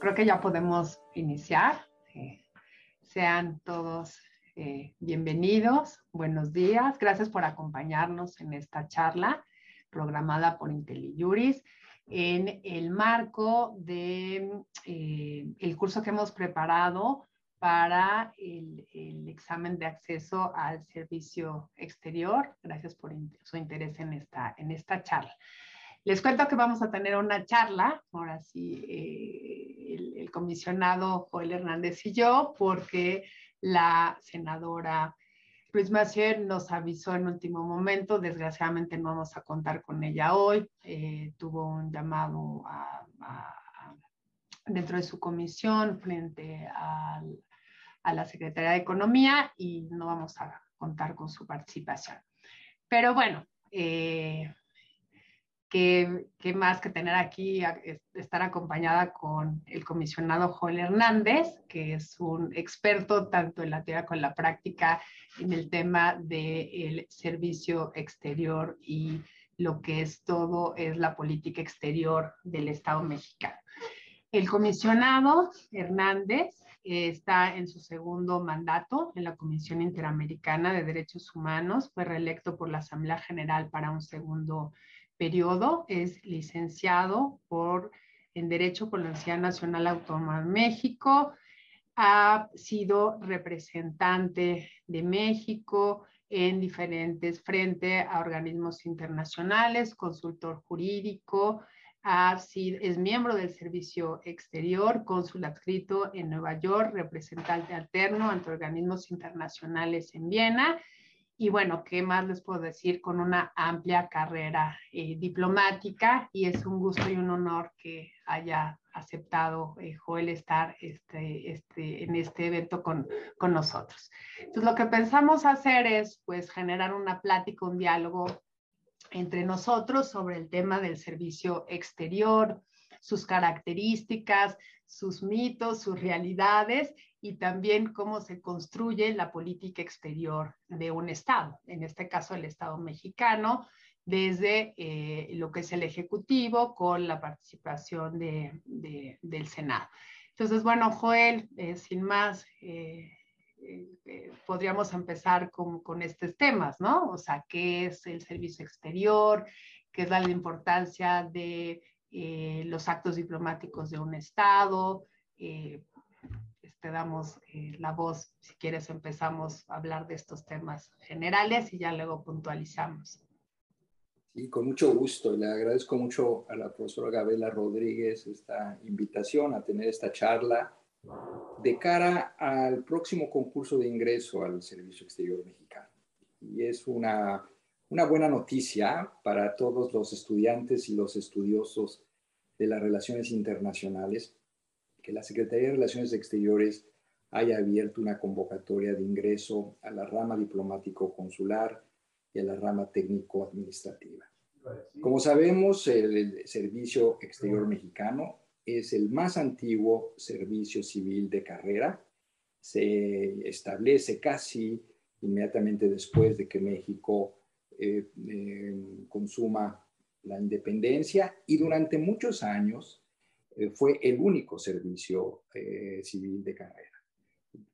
creo que ya podemos iniciar. Eh, sean todos eh, bienvenidos, buenos días. Gracias por acompañarnos en esta charla programada por IntelliJuris en el marco de eh, curso que hemos preparado para el, examen de acceso al servicio exterior. Gracias por su interés en esta, en esta charla. Les cuento que vamos a tener una charla, ahora sí, comisionado Joel Hernández y yo, porque la senadora Ruiz Macier nos avisó en último momento, desgraciadamente no vamos a contar con ella hoy, eh, tuvo un llamado dentro de su comisión frente al, a la Secretaría de Economía y no vamos a contar con su participación. Pero bueno, eh, que, que, más que tener aquí, estar acompañada con el comisionado Joel Hernández, que es un experto tanto en la teoría como en la práctica en el tema del servicio exterior y lo que es todo es la política exterior del Estado mexicano. El comisionado Hernández está en su segundo mandato en la Comisión Interamericana de Derechos Humanos, fue reelecto por la Asamblea General para un segundo periodo, es licenciado por, en Derecho por la Universidad Nacional Autónoma de México, ha sido representante de México en diferentes frente a organismos internacionales, consultor jurídico, ha sido, es miembro del Servicio Exterior, cónsul adscrito en Nueva York, representante alterno ante organismos internacionales en Viena y bueno, ¿qué más les puedo decir? Con una amplia carrera eh, diplomática y es un gusto y un honor que haya aceptado eh, Joel estar este, este, en este evento con, con nosotros. Entonces, lo que pensamos hacer es pues generar una plática, un diálogo entre nosotros sobre el tema del servicio exterior, sus características, sus mitos, sus realidades y también cómo se construye la política exterior de un Estado, en este caso el Estado mexicano, desde eh, lo que es el Ejecutivo con la participación de, de, del Senado. Entonces, bueno, Joel, eh, sin más, eh, podríamos empezar con, con, estos temas, ¿no? O sea, ¿qué es el servicio exterior? ¿Qué es la importancia de los actos diplomáticos de un Estado? te damos eh, la voz. Si quieres, empezamos a hablar de estos temas generales y ya luego puntualizamos. Sí, con mucho gusto. Le agradezco mucho a la profesora Gabriela Rodríguez esta invitación a tener esta charla de cara al próximo concurso de ingreso al Servicio Exterior Mexicano. Y es una, una buena noticia para todos los estudiantes y los estudiosos de las relaciones internacionales que la Secretaría de Relaciones Exteriores haya abierto una convocatoria de ingreso a la rama diplomático-consular y a la rama técnico-administrativa. Como sabemos, el Servicio Exterior Mexicano es el más antiguo servicio civil de carrera. Se establece casi inmediatamente después de que México eh, eh, consuma la independencia y durante muchos años eh, fue el único servicio eh, civil de carrera.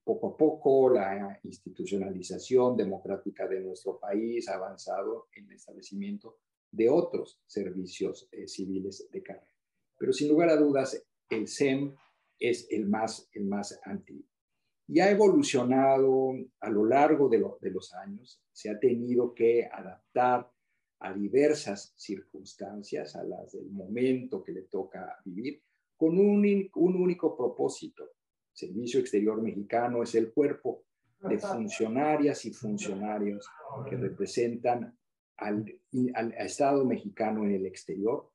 Poco a poco la institucionalización democrática de nuestro país ha avanzado en el establecimiento de otros servicios civiles de carrera. Pero sin lugar a dudas, el SEM es el más, el más antiguo. Y ha evolucionado a lo largo de, lo, de los años, se ha tenido que adaptar a diversas circunstancias, a las del momento que le toca vivir, con un, un único propósito. Servicio Exterior Mexicano es el cuerpo de funcionarias y funcionarios que representan al, al, Estado mexicano en el exterior,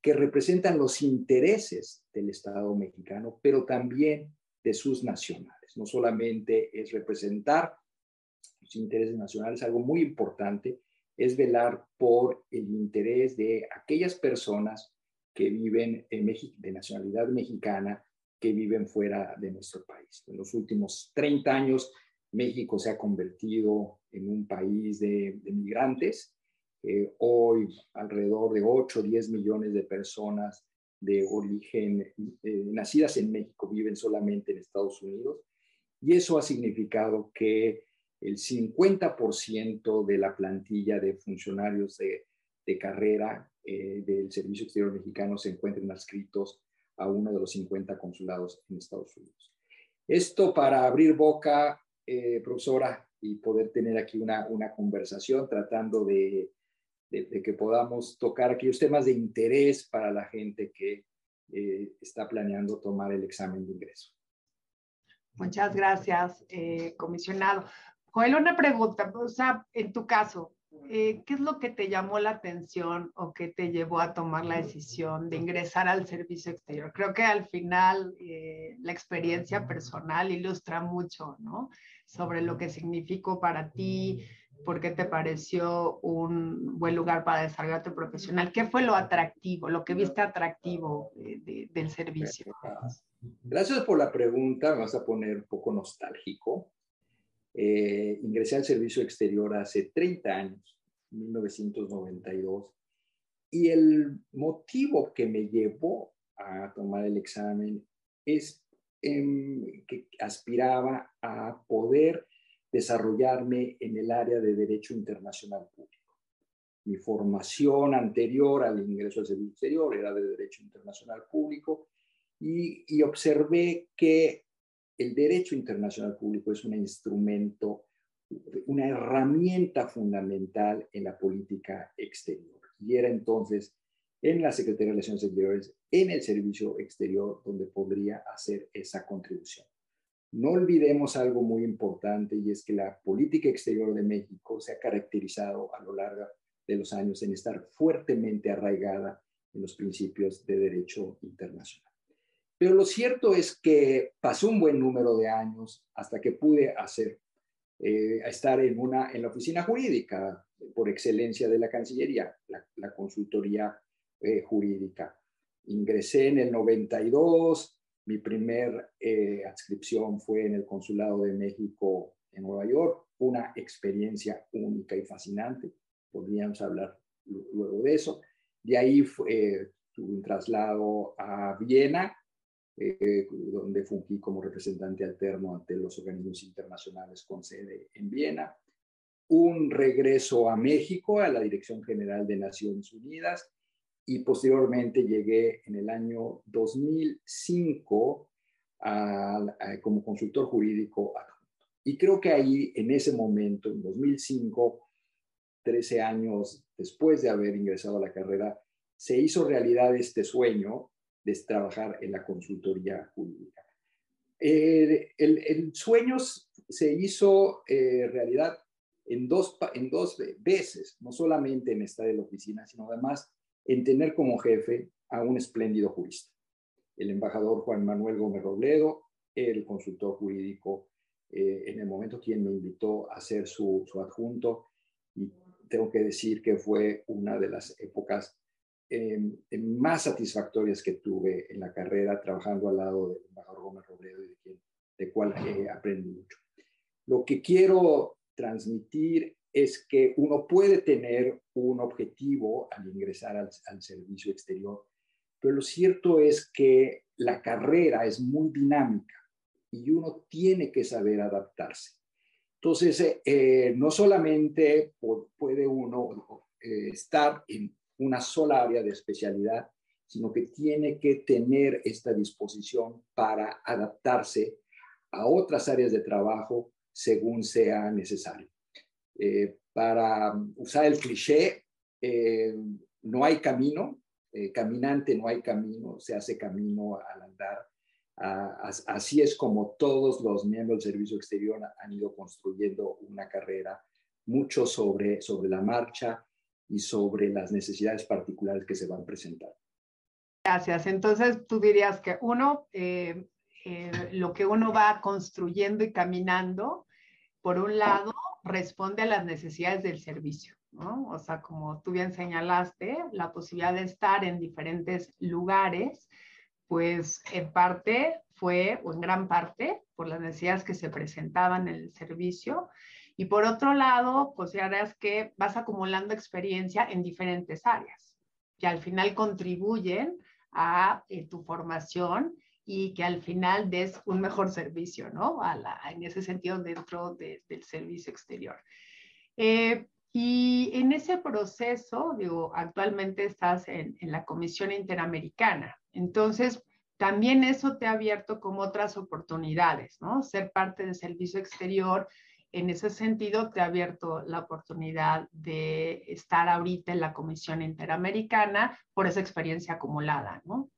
que representan los intereses del Estado mexicano, pero también de sus nacionales. No solamente es representar los intereses nacionales, algo muy importante es velar por el interés de aquellas personas que viven en México, de nacionalidad mexicana, que viven fuera de nuestro país. En los últimos 30 años, México se ha convertido en un país de, de migrantes. Eh, hoy, alrededor de 8 o 10 millones de personas de origen, eh, nacidas en México, viven solamente en Estados Unidos. Y eso ha significado que el 50% de la plantilla de funcionarios de, carrera eh, del Servicio Exterior Mexicano se encuentren adscritos a uno de los 50 consulados en Estados Unidos. Esto para abrir boca, eh, profesora, y poder tener aquí una, una conversación tratando de, de, que podamos tocar aquellos temas de interés para la gente que eh, está planeando tomar el examen de ingreso. Muchas gracias, eh, comisionado. Joel, una pregunta, o sea, en tu caso, eh, ¿qué es lo que te llamó la atención o que te llevó a tomar la decisión de ingresar al servicio exterior? Creo que al final la experiencia personal ilustra mucho, ¿no? Sobre lo que significó para ti, por qué te pareció un buen lugar para desarrollarte profesional. ¿Qué fue lo atractivo, lo que viste atractivo del servicio? Gracias por la pregunta, me vas a poner un poco nostálgico. Eh, ingresé al servicio exterior hace 30 años, 1992, y el motivo que me llevó a tomar el examen es que aspiraba a poder desarrollarme en el área de Derecho Internacional Público. Mi formación anterior al ingreso al servicio exterior era de Derecho Internacional Público y, y observé que el Derecho Internacional Público es un instrumento, una herramienta fundamental en la política exterior. Y era entonces en la Secretaría de Relaciones Exteriores, en el Servicio Exterior, donde podría hacer esa contribución. No olvidemos algo muy importante y es que la política exterior de México se ha caracterizado a lo largo de los años en estar fuertemente arraigada en los principios de derecho internacional. Pero lo cierto es que pasó un buen número de años hasta que pude hacer, eh, estar en, una, en la oficina jurídica por excelencia de la Cancillería, la, consultoría eh, jurídica. Ingresé en el 92, mi primer eh, adscripción fue en el Consulado de México en Nueva York, una experiencia única y fascinante. Podríamos hablar luego de eso. De ahí fue, tuve un traslado a Viena, eh, donde fungí como representante alterno ante los organismos internacionales con sede en Viena. Un regreso a México, a la Dirección General de Naciones Unidas, y posteriormente llegué en el año 2005 como consultor jurídico adjunto. Y creo que ahí, en ese momento, en 2005, 13 años después de haber ingresado a la carrera, se hizo realidad este sueño de trabajar en la consultoría jurídica. el, el, sueño se hizo eh, realidad en dos, en dos veces, no solamente en estar en la oficina, sino además en tener como jefe a un espléndido jurista, el embajador Juan Manuel Gómez Robledo, el consultor jurídico eh, en el momento quien me invitó a ser su, adjunto y tengo que decir que fue una de las épocas em, em, más satisfactorias que tuve en la carrera trabajando al lado del embajador Gómez Robledo y de, quien, de cual eh, aprendí mucho. Lo que quiero transmitir es que uno puede tener un objetivo al ingresar al, servicio exterior, pero lo cierto es que la carrera es muy dinámica y uno tiene que saber adaptarse. Entonces, eh, no solamente puede uno eh, estar en una sola área de especialidad, sino que tiene que tener esta disposición para adaptarse a otras áreas de trabajo según sea necesario. Eh, para usar el cliché, eh, no hay camino, eh, caminante no hay camino, se hace camino al andar. Ah, así es como todos los miembros del Servicio Exterior han ido construyendo una carrera, mucho sobre, sobre la marcha y sobre las necesidades particulares que se van presentando. Gracias. Entonces, tú dirías que uno, lo que uno va construyendo y caminando, por un lado, responde a las necesidades del servicio, ¿no? O sea, como tú bien señalaste, la posibilidad de estar en diferentes lugares, pues en parte fue, o en gran parte, por las necesidades que se presentaban en el servicio. Y por otro lado, pues ya que vas acumulando experiencia en diferentes áreas, que al final contribuyen a eh, tu formación y que al final des un mejor servicio, ¿no? en ese sentido, dentro del servicio exterior. Eh, y en ese proceso, digo, actualmente estás en, en, la Comisión Interamericana. Entonces, también eso te ha abierto como otras oportunidades, ¿no? Ser parte del servicio exterior, en ese sentido, te ha abierto la oportunidad de estar ahorita en la Comisión Interamericana por esa experiencia acumulada, ¿no?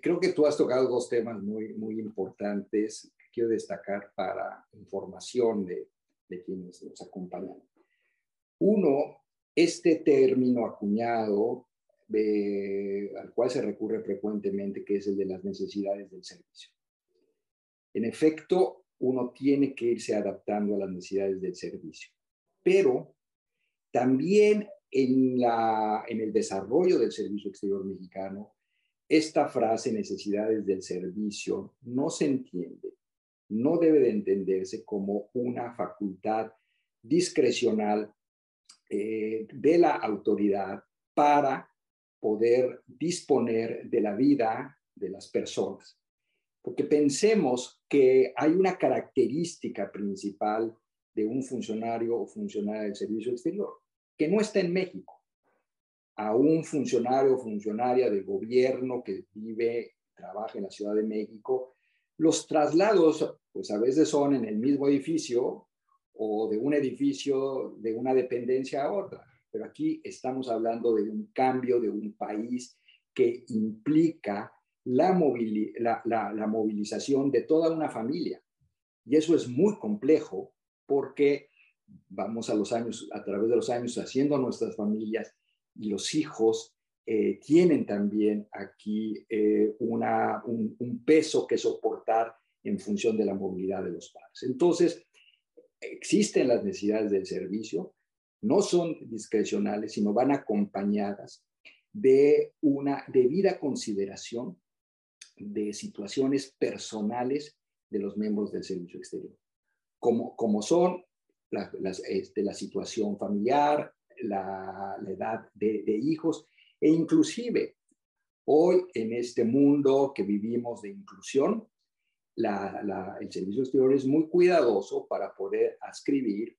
Creo que tú has tocado dos temas muy, muy importantes que quiero destacar para información de, de quienes nos acompañan. Uno, este término acuñado al cual se recurre frecuentemente, que es el de las necesidades del servicio. En efecto, uno tiene que irse adaptando a las necesidades del servicio, pero también en, la, en el desarrollo del servicio exterior mexicano, esta frase necesidades del servicio no se entiende no debe de entenderse como una facultad discrecional eh, de la autoridad para poder disponer de la vida de las personas. Porque pensemos que hay una característica principal de un funcionario o funcionaria del servicio exterior, que no está en México. A un funcionario o funcionaria del gobierno que vive, trabaja en la Ciudad de México, los traslados, pues a veces son en el mismo edificio o de un edificio de una dependencia a otra, pero aquí estamos hablando de un cambio de un país que implica la, movilización de toda una familia. Y eso es muy complejo porque vamos a los años, a través de los años, haciendo nuestras familias y los hijos eh, tienen también aquí eh, una, un, peso que soportar en función de la movilidad de los padres. Entonces, existen las necesidades del servicio, no son discrecionales, sino van acompañadas de una debida consideración de situaciones personales de los miembros del servicio exterior, como, como son la, este, la situación familiar, la, edad de, hijos e inclusive, hoy en este mundo que vivimos de inclusión, el servicio exterior es muy cuidadoso para poder ascribir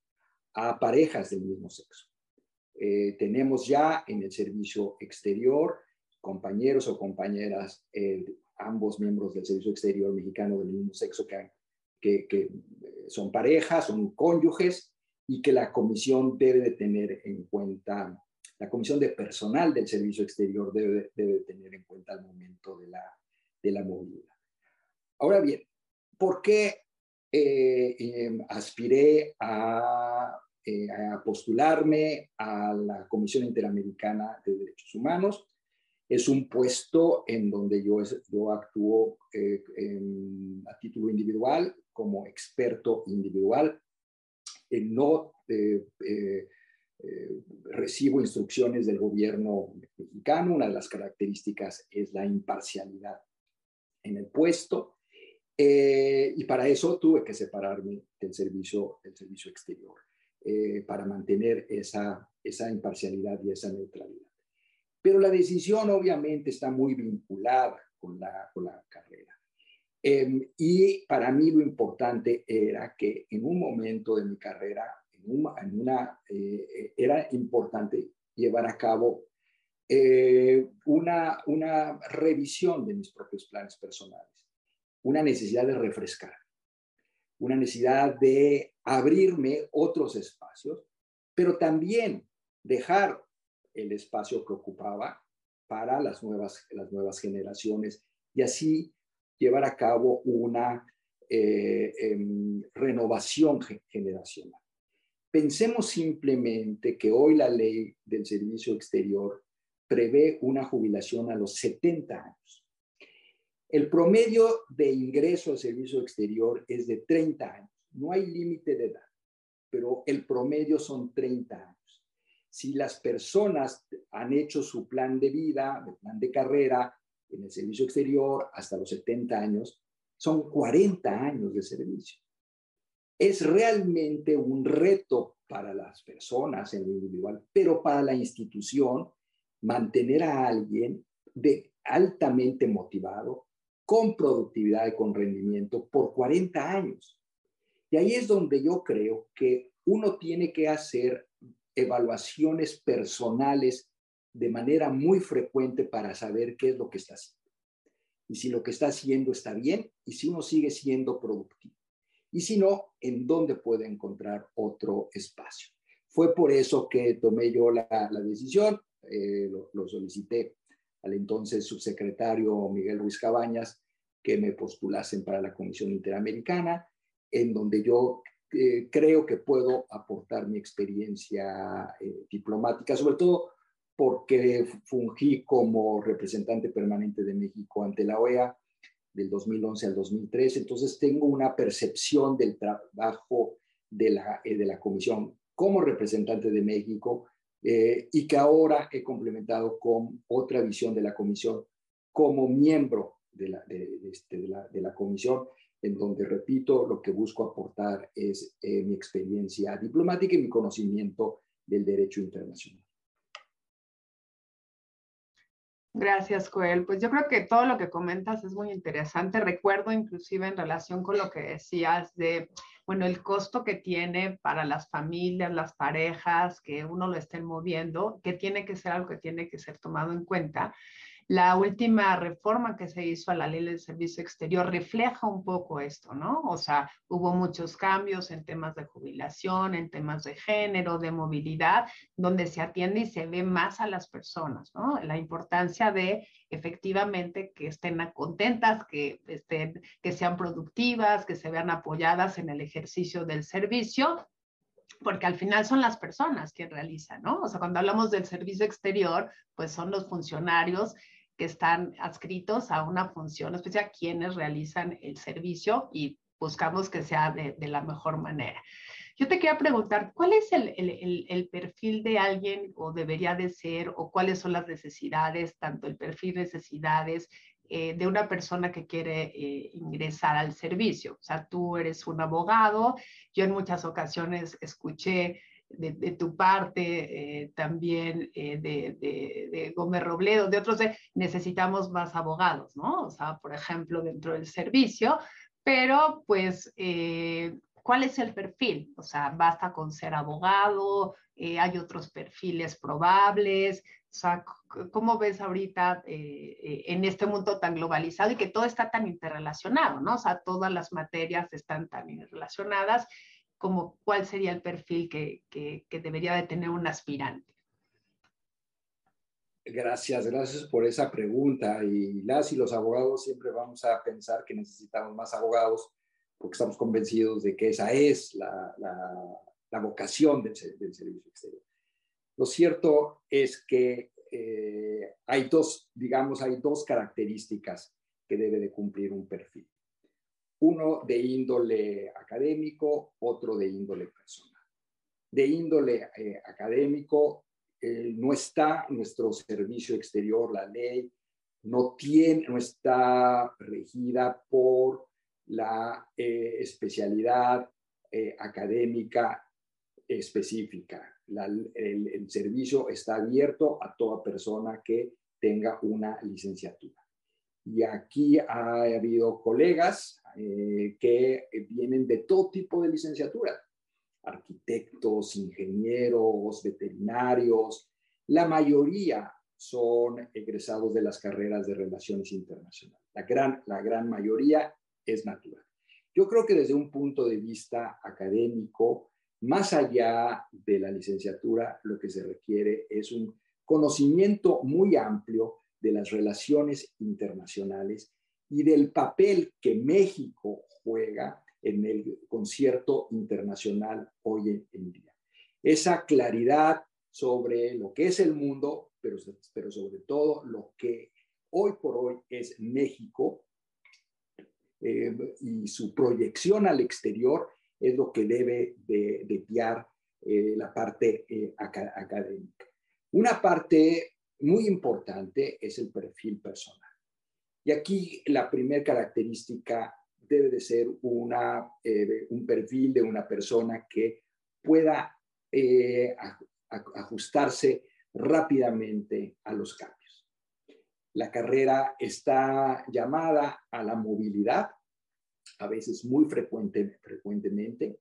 a parejas del mismo sexo. Eh, tenemos ya en el servicio exterior compañeros o compañeras, eh, ambos miembros del servicio exterior mexicano del mismo sexo que, que, son parejas, son cónyuges y que la comisión debe de tener en cuenta la Comisión de Personal del Servicio Exterior debe, tener en cuenta al momento de la, de la movilidad. Ahora bien, ¿por qué eh, em, aspiré a, eh, a, postularme a la Comisión Interamericana de Derechos Humanos? Es un puesto en donde yo, yo actúo eh, a título individual, como experto individual. No eh, recibo instrucciones del gobierno mexicano. Una de las características es la imparcialidad en el puesto. Eh, y para eso tuve que separarme del servicio, del servicio exterior, eh, para mantener esa, esa imparcialidad y esa neutralidad. Pero la decisión obviamente está muy vinculada con la, con la carrera. Em, y para mí lo importante era que en un momento de mi carrera en una, eh, era importante llevar a cabo eh, una, una revisión de mis propios planes personales, una necesidad de refrescar, una necesidad de abrirme otros espacios, pero también dejar el espacio que ocupaba para las nuevas, las nuevas generaciones y así llevar a cabo una eh, em, renovación generacional. Pensemos simplemente que hoy la ley del servicio exterior prevé una jubilación a los 70 años. El promedio de ingreso al servicio exterior es de 30 años. No hay límite de edad, pero el promedio son 30 años. Si las personas han hecho su plan de vida, el plan de carrera en el servicio exterior hasta los 70 años, son 40 años de servicio es realmente un reto para las personas en lo individual, pero para la institución mantener a alguien de altamente motivado, con productividad y con rendimiento por 40 años. Y ahí es donde yo creo que uno tiene que hacer evaluaciones personales de manera muy frecuente para saber qué es lo que está haciendo. Y si lo que está haciendo está bien y si uno sigue siendo productivo. Y si no, en dónde puede encontrar otro espacio. Fue por eso que tomé yo la, decisión, eh, lo solicité al entonces subsecretario Miguel Ruiz Cabañas que me postulasen para la Comisión Interamericana, en donde yo eh, creo que puedo aportar mi experiencia eh, diplomática, sobre todo porque fungí como representante permanente de México ante la OEA del 2011 al 2013, entonces tengo una percepción del trabajo de la, eh, de la Comisión como representante de México y que ahora he complementado con otra visión de la Comisión como miembro de la, este, de, la, de la comisión en donde, repito, lo que busco aportar es eh, mi experiencia diplomática y mi conocimiento del derecho internacional. Gracias, Coel. Pues yo creo que todo lo que comentas es muy interesante. Recuerdo inclusive en relación con lo que decías de, bueno, el costo que tiene para las familias, las parejas, que uno lo estén moviendo, que tiene que ser algo que tiene que ser tomado en cuenta. La última reforma que se hizo a la ley del servicio exterior refleja un poco esto, ¿no? O sea, hubo muchos cambios en temas de jubilación, en temas de género, de movilidad, donde se atiende y se ve más a las personas, ¿no? La importancia de efectivamente que estén contentas, que, estén, que sean productivas, que se vean apoyadas en el ejercicio del servicio porque al final son las personas que realizan, ¿no? O sea, cuando hablamos del servicio exterior, pues son los funcionarios que están adscritos a una función especial, quienes realizan el servicio y buscamos que sea de, la mejor manera. Yo te quería preguntar, ¿cuál es el, perfil de alguien o debería de ser o cuáles son las necesidades, tanto el perfil necesidades eh, de una persona que quiere eh, ingresar al servicio? O sea, tú eres un abogado, yo en muchas ocasiones escuché de, tu parte, eh, también eh, de, de, Gómez Robledo, de otros, necesitamos más abogados, ¿no? O sea, por ejemplo, dentro del servicio, pero pues, eh, ¿cuál es el perfil? O sea, basta con ser abogado, hay otros perfiles probables, o sea, ¿cómo ves ahorita en este mundo tan globalizado y que todo está tan interrelacionado, ¿no? O sea, todas las materias están tan interrelacionadas como cuál sería el perfil que, que, debería de tener un aspirante. Gracias, gracias por esa pregunta. Y las y los abogados siempre vamos a pensar que necesitamos más abogados porque estamos convencidos de que esa es la, la, vocación del, del, servicio exterior. Lo cierto es que eh, hay dos, digamos, hay dos características que debe de cumplir un perfil uno de índole académico, otro de índole personal. De índole eh, académico, eh, no está nuestro servicio exterior, la ley, no, tiene, no está regida por la eh, especialidad académica específica. el, el servicio está abierto a toda persona que tenga una licenciatura. Y aquí ha habido colegas eh, que vienen de todo tipo de licenciatura, arquitectos, ingenieros, veterinarios. La mayoría son egresados de las carreras de relaciones internacionales. La gran, la gran mayoría es natural. Yo creo que desde un punto de vista académico, más allá de la licenciatura, lo que se requiere es un conocimiento muy amplio de las relaciones internacionales y del papel que México juega en el concierto internacional hoy en día. Esa claridad sobre lo que es el mundo, pero, pero sobre todo lo que hoy por hoy es México eh, y su proyección al exterior es lo que debe de, guiar eh, la parte eh, académica. Una parte muy importante es el perfil personal. Y aquí la primera característica debe de ser una, eh, un perfil de una persona que pueda eh, ajustarse rápidamente a los cambios. La carrera está llamada a la movilidad, a veces muy frecuente, frecuentemente,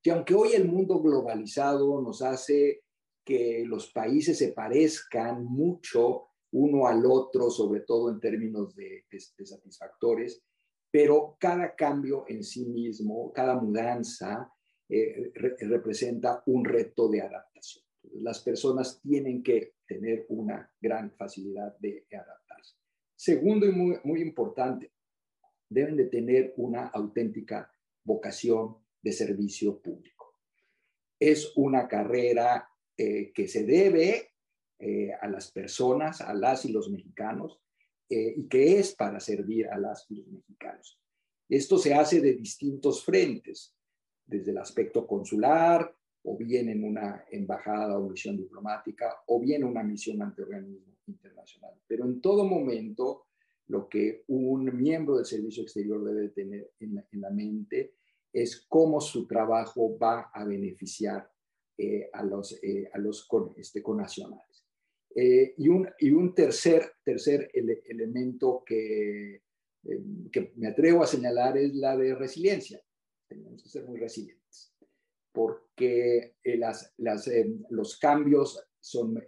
que aunque hoy el mundo globalizado nos hace que los países se parezcan mucho uno al otro, sobre todo en términos de, satisfactores, pero cada cambio en sí mismo, cada mudanza, eh, representa un reto de adaptación. Las personas tienen que tener una gran facilidad de adaptarse. Segundo y muy, muy importante, deben de tener una auténtica vocación de servicio público. Es una carrera eh, que se debe eh, a las personas, a las y los mexicanos, eh, y que es para servir a las y los mexicanos. Esto se hace de distintos frentes, desde el aspecto consular, o bien en una embajada o misión diplomática, o bien una misión ante organismo internacional. Pero en todo momento, lo que un miembro del servicio exterior debe tener en la mente es cómo su trabajo va a beneficiar eh, a los, eh, a los con, este, connacionales. Eh, y, un, y un tercer, tercer elemento que, que me atrevo a señalar es la de resiliencia. Tenemos que ser muy resilientes, porque las, las, los cambios son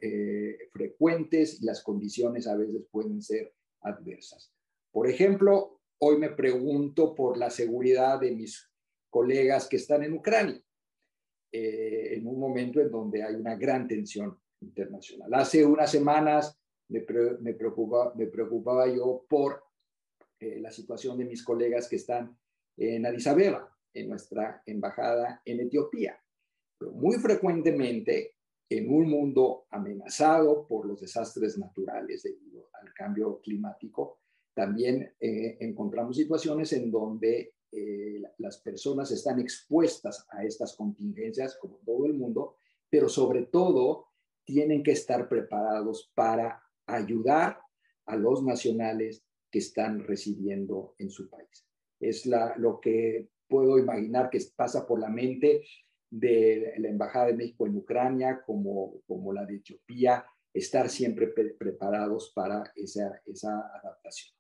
frecuentes y las condiciones a veces pueden ser adversas. Por ejemplo, hoy me pregunto por la seguridad de mis colegas que están en Ucrania. Eh, en un momento en donde hay una gran tensión internacional. Hace unas semanas me, me, preocupa, me preocupaba yo por eh, la situación de mis colegas que están en Addis Abeba, en nuestra embajada en Etiopía. Muy frecuentemente, en un mundo amenazado por los desastres naturales debido al cambio climático, también eh, encontramos situaciones en donde eh, las personas están expuestas a estas contingencias, como todo el mundo, pero sobre todo tienen que estar preparados para ayudar a los nacionales que están residiendo en su país. Es lo que puedo imaginar que pasa por la mente de la Embajada de México en Ucrania, como, como la de Etiopía, estar siempre preparados para esa, esa adaptación.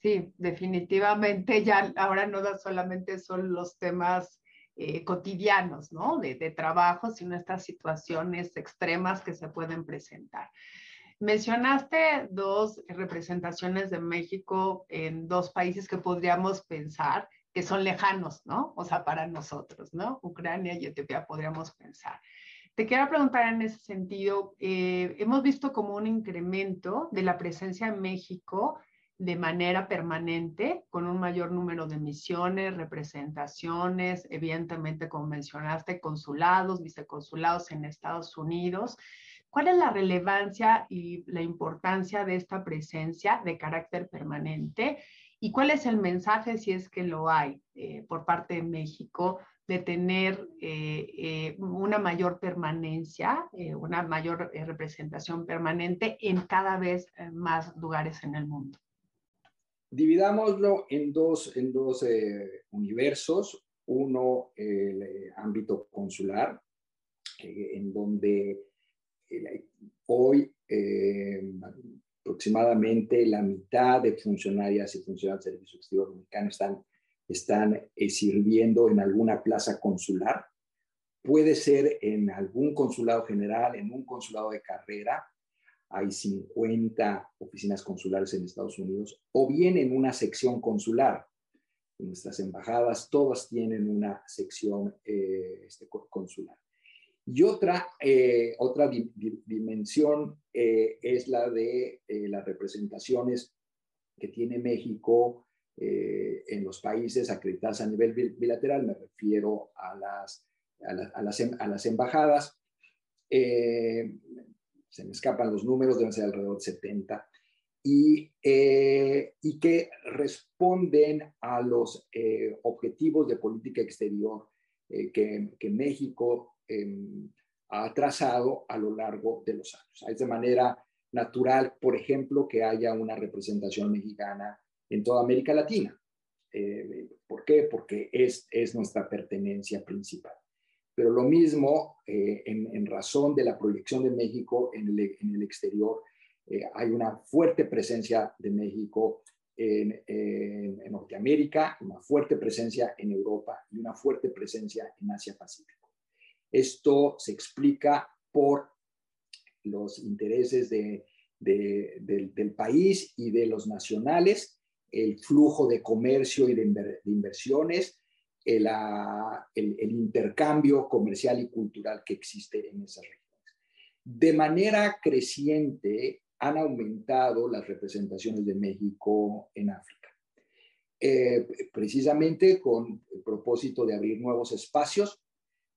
Sí, definitivamente ya ahora no solamente son los temas eh, cotidianos, ¿no? De, de, trabajo, sino estas situaciones extremas que se pueden presentar. Mencionaste dos representaciones de México en dos países que podríamos pensar que son lejanos, ¿no? O sea, para nosotros, ¿no? Ucrania y Etiopía podríamos pensar. Te quiero preguntar en ese sentido, eh, hemos visto como un incremento de la presencia en México de manera permanente, con un mayor número de misiones, representaciones, evidentemente, como mencionaste, consulados, viceconsulados en Estados Unidos. ¿Cuál es la relevancia y la importancia de esta presencia de carácter permanente? ¿Y cuál es el mensaje, si es que lo hay, eh, por parte de México, de tener eh, eh, una mayor permanencia, una mayor representación permanente en cada vez más lugares en el mundo? Dividámoslo en dos, en dos eh, universos. Uno, el eh, ámbito consular, eh, en donde hoy aproximadamente la mitad de funcionarias y funcionarios del Servicio Exterior Dominicano están, están sirviendo en alguna plaza consular. Puede ser en algún consulado general, en un consulado de carrera, hay 50 oficinas consulares en Estados Unidos, o bien en una sección consular. Nuestras embajadas todas tienen una sección eh, este, consular. Y otra, eh, otra dimensión eh, es la de las representaciones que tiene México en los países acreditados a nivel bilateral. Me refiero a las, a, las, a las, embajadas se me escapan los números, deben ser alrededor de 70, y, eh, y que responden a los eh, objetivos de política exterior eh, que, que, México em, ha trazado a lo largo de los años. Es de manera natural, por ejemplo, que haya una representación mexicana en toda América Latina. ¿Por qué? Porque es, es nuestra pertenencia principal. Pero lo mismo en, razón de la proyección de México en el, en exterior. hay una fuerte presencia de México en, en, Norteamérica, una fuerte presencia en Europa y una fuerte presencia en Asia-Pacífico. Esto se explica por los intereses de, del, país y de los nacionales, el flujo de comercio y de, inversiones, el, el, intercambio comercial y cultural que existe en esas regiones. De manera creciente han aumentado las representaciones de México en África, eh, precisamente con el propósito de abrir nuevos espacios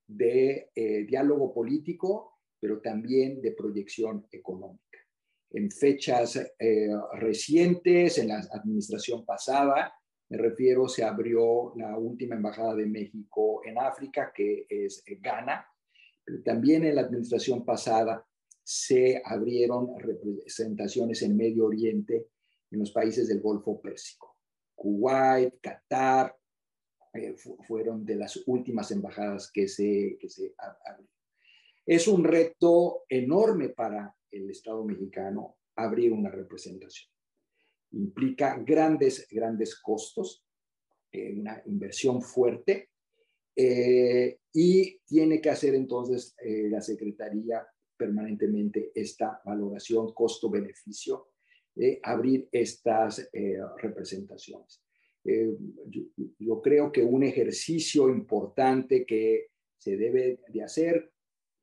de eh, diálogo político, pero también de proyección económica. En fechas eh, recientes, en la administración pasada, me refiero, se abrió la última embajada de México en África, que es Ghana, pero también en la administración pasada se abrieron representaciones en Medio Oriente, en los países del Golfo Pérsico. Kuwait, Qatar, eh, fueron de las últimas embajadas que se, que se abrieron. Es un reto enorme para el Estado mexicano abrir una representación. Implica grandes, grandes costos, eh, una inversión fuerte, eh, y tiene que hacer entonces la Secretaría permanentemente esta valoración costo-beneficio de abrir estas representaciones. Eh, yo, creo que un ejercicio importante que se debe de hacer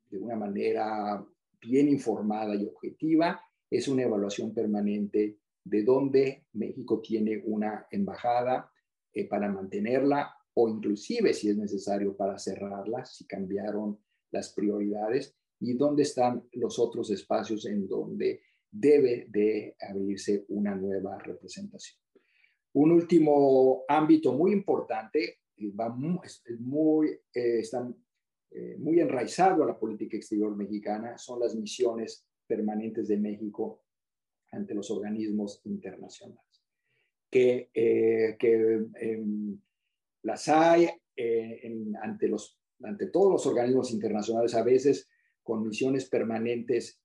de una manera bien informada y objetiva es una evaluación permanente de dónde México tiene una embajada eh, para mantenerla o inclusive si es necesario para cerrarla, si cambiaron las prioridades y dónde están los otros espacios en donde debe de abrirse una nueva representación. Un último ámbito muy importante, va muy, muy, eh, está eh, muy enraizado a la política exterior mexicana, son las misiones permanentes de México ante los organismos internacionales. Que, eh, que em, las hay ante, los, ante todos los organismos internacionales, a veces con misiones permanentes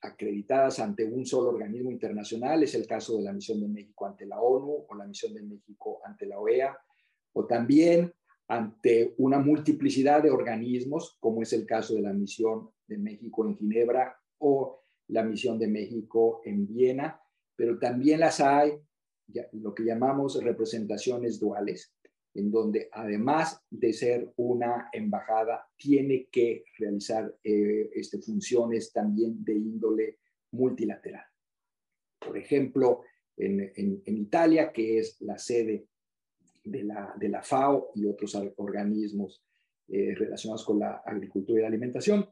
acreditadas ante un solo organismo internacional, es el caso de la misión de México ante la ONU o la misión de México ante la OEA, o también ante una multiplicidad de organismos, como es el caso de la misión de México en Ginebra o la misión de México en Viena, pero también las hay, lo que llamamos representaciones duales, en donde además de ser una embajada, tiene que realizar eh, este, funciones también de índole multilateral. Por ejemplo, en, en, Italia, que es la sede de la, de la FAO y otros organismos eh, relacionados con la agricultura y la alimentación,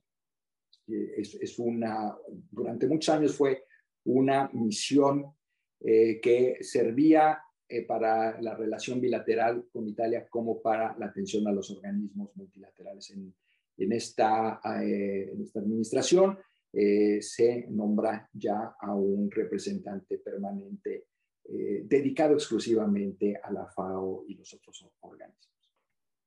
es, es, una, durante muchos años fue una misión que servía eh, para la relación bilateral con Italia como para la atención a los organismos multilaterales. En, en, esta, eh, en esta, administración eh, se nombra ya a un representante permanente dedicado exclusivamente a la FAO y los otros organismos.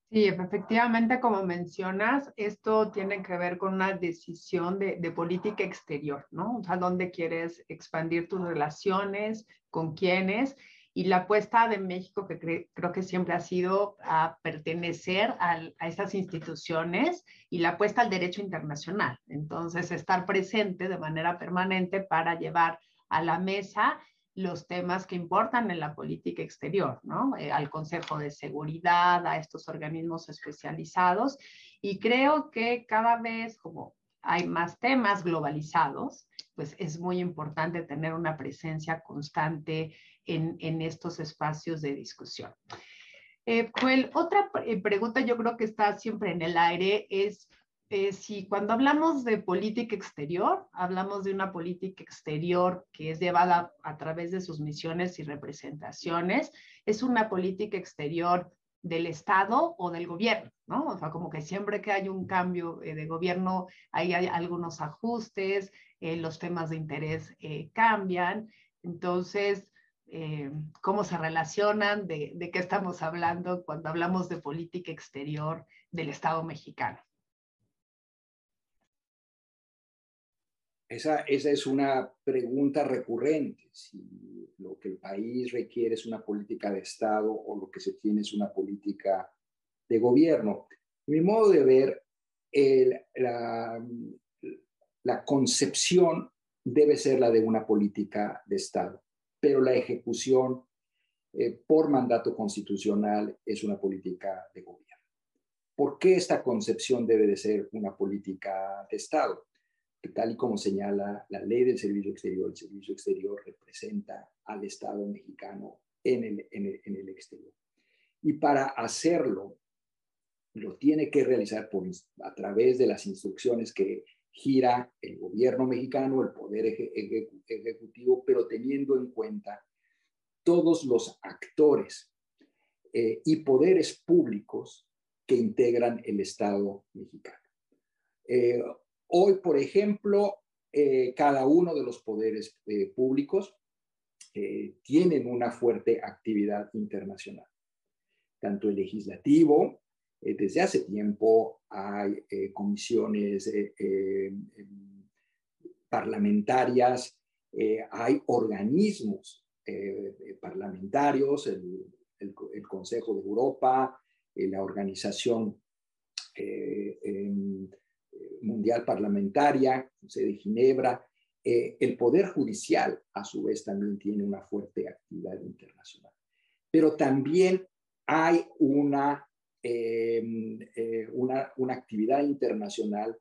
Sí, efectivamente, como mencionas, esto tiene que ver con una decisión de, política exterior, ¿no? O sea, dónde quieres expandir tus relaciones, con quiénes, y la apuesta de México, que creo que siempre ha sido a pertenecer a esas instituciones y la apuesta al derecho internacional. Entonces, estar presente de manera permanente para llevar a la mesa los temas que importan en la política exterior, ¿no? Eh, al Consejo de Seguridad, a estos organismos especializados. Y creo que cada vez como hay más temas globalizados, pues es muy importante tener una presencia constante en, estos espacios de discusión. Eh, otra eh, pregunta yo creo que está siempre en el aire es eh, si cuando hablamos de política exterior, hablamos de una política exterior que es llevada a través de sus misiones y representaciones, es una política exterior del Estado o del gobierno, ¿no? O sea, como que siempre que hay un cambio eh, de gobierno, hay, algunos ajustes, los temas de interés cambian. Entonces, eh, cómo se relacionan, de, qué estamos hablando cuando hablamos de política exterior del Estado mexicano. Esa, esa es una pregunta recurrente, si lo que el país requiere es una política de Estado o lo que se tiene es una política de gobierno. Mi modo de ver, la, la concepción debe ser la de una política de Estado, pero la ejecución eh, por mandato constitucional es una política de gobierno. ¿Por qué esta concepción debe de ser una política de Estado? Tal y como señala la ley del servicio exterior, el servicio exterior representa al Estado mexicano en el, en el, en el exterior. Y para hacerlo, lo tiene que realizar a través de las instrucciones que gira el gobierno mexicano, el poder ejecutivo, pero teniendo en cuenta todos los actores eh, y poderes públicos que integran el Estado mexicano. Eh, hoy, por ejemplo, eh, cada uno de los poderes públicos tienen una fuerte actividad internacional. Tanto el legislativo, desde hace tiempo hay comisiones parlamentarias, hay organismos eh, parlamentarios, el, Consejo de Europa, eh, la Organización eh, Mundial Parlamentaria, de Ginebra, el Poder Judicial, a su vez, también tiene una fuerte actividad internacional. Pero también hay una, una, una, actividad internacional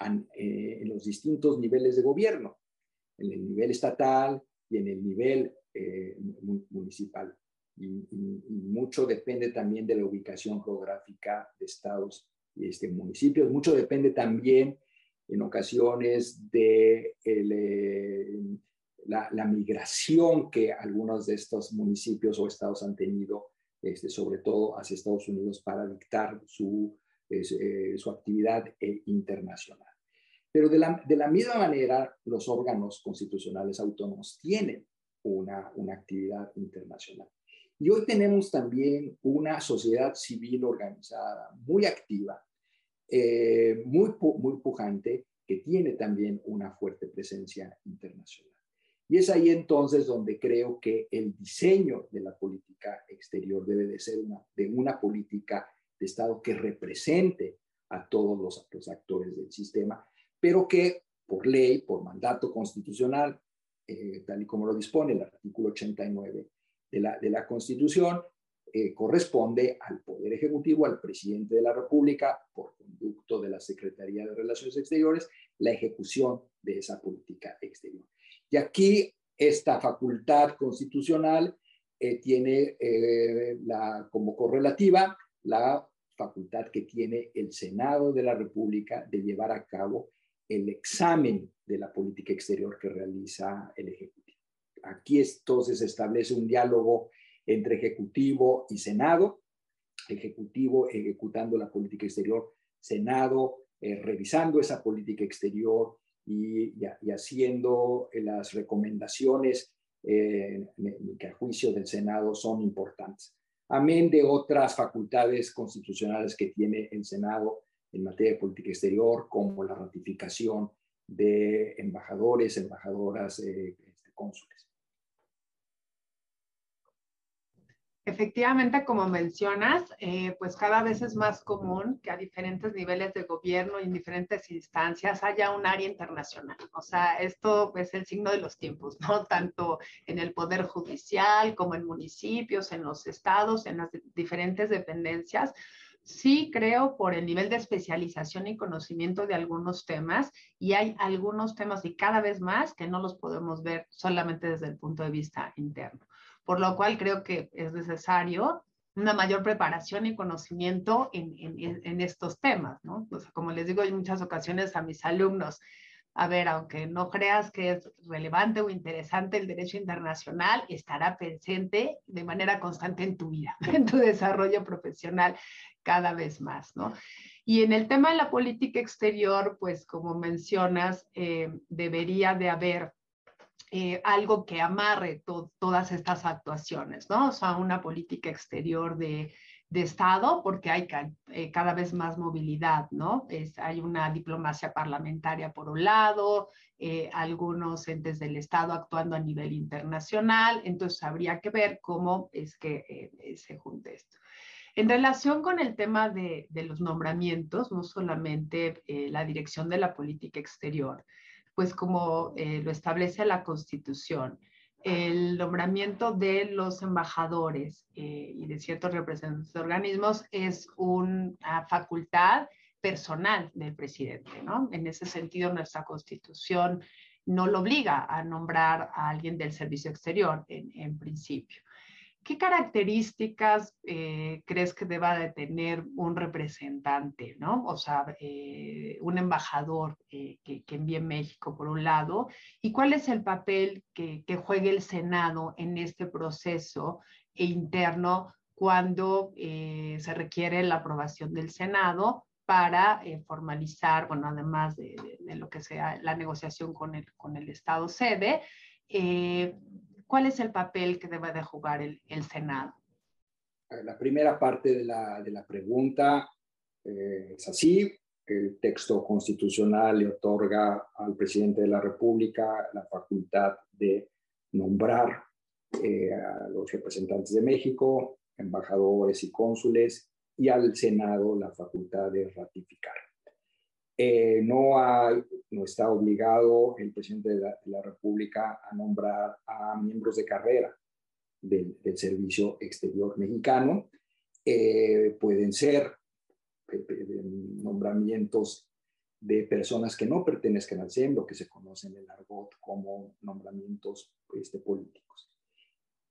en los distintos niveles de gobierno, en el nivel estatal y en el nivel eh, municipal. Y, mucho depende también de la ubicación geográfica de estados y este, municipios. Mucho depende también en ocasiones de eh, la, migración que algunos de estos municipios o estados han tenido, este, sobre todo hacia Estados Unidos, para dictar su, eh, su actividad internacional. Pero de la, de la misma manera, los órganos constitucionales autónomos tienen una, una actividad internacional. Y hoy tenemos también una sociedad civil organizada, muy activa, eh, muy, muy pujante, que tiene también una fuerte presencia internacional. Y es ahí entonces donde creo que el diseño de la política exterior debe de ser una, de una política de Estado que represente a todos los, los actores del sistema, pero que por ley, por mandato constitucional, eh, tal y como lo dispone el artículo 89 de la, de la Constitución, eh, corresponde al Poder Ejecutivo, al presidente de la República, por conducto de la Secretaría de Relaciones Exteriores, la ejecución de esa política exterior. Y aquí esta facultad constitucional eh, tiene la, como correlativa la facultad que tiene el Senado de la República de llevar a cabo el examen de la política exterior que realiza el Ejecutivo. Aquí entonces se establece un diálogo entre Ejecutivo y Senado, Ejecutivo ejecutando la política exterior, Senado eh, revisando esa política exterior y, haciendo las recomendaciones eh, que a juicio del Senado son importantes. Amén de otras facultades constitucionales que tiene el Senado en materia de política exterior, como la ratificación de embajadores, embajadoras, eh, este, cónsules. Efectivamente, como mencionas, eh, pues cada vez es más común que a diferentes niveles de gobierno y en diferentes instancias haya un área internacional. O sea, esto es el signo de los tiempos, ¿no? Tanto en el Poder Judicial como en municipios, en los estados, en las diferentes dependencias, Sí creo por el nivel de especialización y conocimiento de algunos temas y hay algunos temas y cada vez más que no los podemos ver solamente desde el punto de vista interno. Por lo cual creo que es necesario una mayor preparación y conocimiento en, en, estos temas, ¿no? como les digo en muchas ocasiones a mis alumnos, a ver, aunque no creas que es relevante o interesante el derecho internacional, estará presente de manera constante en tu vida, en tu desarrollo profesional cada vez más, ¿no? Y en el tema de la política exterior, pues como mencionas, eh, debería de haber eh, algo que amarre todas estas actuaciones, ¿no? O sea, una política exterior de, Estado, porque hay eh, cada vez más movilidad, ¿no? hay una diplomacia parlamentaria por un lado, eh, algunos entes del Estado actuando a nivel internacional, entonces habría que ver cómo es que eh, se junte esto. En relación con el tema de, los nombramientos, no solamente eh, la dirección de la política exterior, pues como lo establece la Constitución, el nombramiento de los embajadores y de ciertos representantes de organismos es una facultad personal del presidente, ¿no? En ese sentido, nuestra constitución no lo obliga a nombrar a alguien del servicio exterior en, principio. ¿Qué características eh, crees que deba de tener un representante, ¿no? O sea, eh, un embajador eh, que, que, envíe México por un lado, y cuál es el papel que, que juegue el Senado en este proceso interno cuando se requiere la aprobación del Senado para formalizar, bueno, además de, lo que sea la negociación con el, con el Estado sede, ¿cuál es el papel que debe de jugar el, Senado? La primera parte de la, pregunta eh, es así. El texto constitucional le otorga al presidente de la República la facultad de nombrar a los representantes de México, embajadores y cónsules y al Senado la facultad de ratificar. Eh, no, hay, no está obligado el presidente de la, República a nombrar a miembros de carrera del, Servicio Exterior Mexicano. Eh, pueden ser eh, nombramientos de personas que no pertenezcan al CEM, lo que se conoce en el argot como nombramientos este, políticos.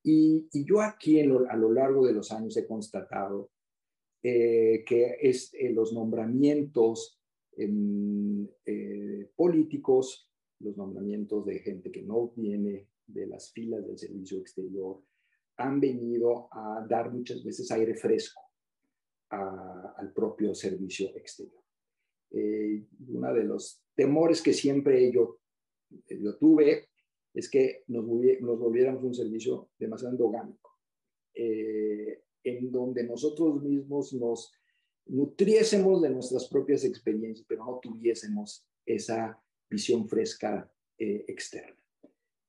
Y, yo aquí a lo largo de los años he constatado eh, que es eh, los nombramientos eh, políticos, los nombramientos de gente que no viene de las filas del servicio exterior, han venido a dar muchas veces aire fresco al propio servicio exterior. uno de los temores que siempre yo, yo tuve es que nos, nos volviéramos un servicio demasiado endogámico. Eh, en donde nosotros mismos nos nutriésemos de nuestras propias experiencias, pero no tuviésemos esa visión fresca eh, externa.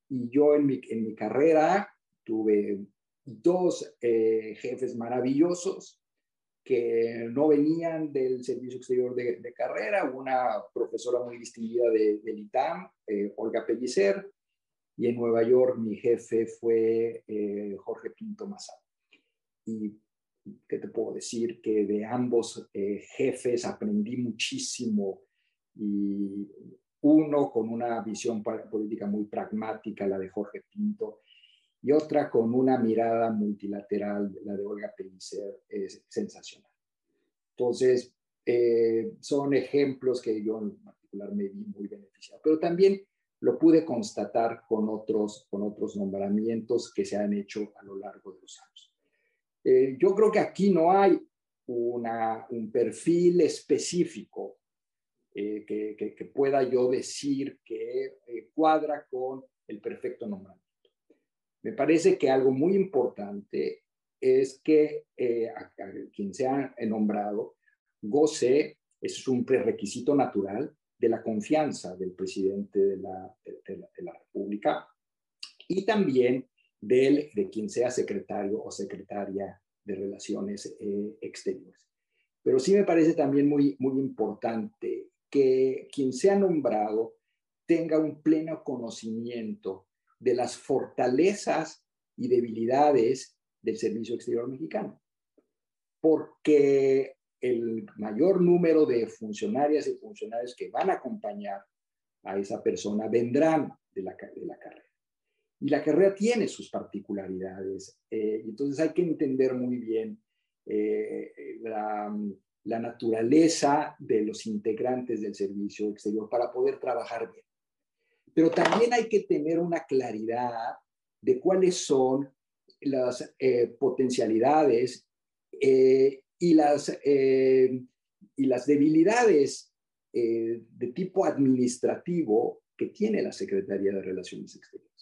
Y yo en mi, en mi carrera tuve dos eh, jefes maravillosos que no venían del servicio exterior de, carrera, una profesora muy distinguida de, del ITAM, eh, Olga Pellicer, y en Nueva York mi jefe fue Jorge Pinto Mazal y ¿qué te puedo decir? Que de ambos eh, jefes aprendí muchísimo y uno con una visión política muy pragmática, la de Jorge Pinto, y otra con una mirada multilateral, la de Olga Pellicer, es sensacional. Entonces, eh, son ejemplos que yo en particular me vi muy beneficiado, pero también lo pude constatar con otros, con otros nombramientos que se han hecho a lo largo de los años. Eh, yo creo que aquí no hay un perfil específico eh, que, pueda yo decir que eh, cuadra con el perfecto nombramiento. Me parece que algo muy importante es que quien sea nombrado goce, es un prerequisito natural, de la confianza del presidente de la, de la República y también del, de quien sea secretario o secretaria de Relaciones eh, Exteriores. Pero sí me parece también muy, muy importante que quien sea nombrado tenga un pleno conocimiento de las fortalezas y debilidades del Servicio Exterior Mexicano. Porque el mayor número de funcionarias y funcionarios que van a acompañar a esa persona vendrán de la, de la carrera. Y la carrera tiene sus particularidades. Eh, entonces hay que entender muy bien eh, la, naturaleza de los integrantes del servicio exterior para poder trabajar bien. Pero también hay que tener una claridad de cuáles son las eh, potencialidades y, las, y las debilidades de tipo administrativo que tiene la Secretaría de Relaciones Exteriores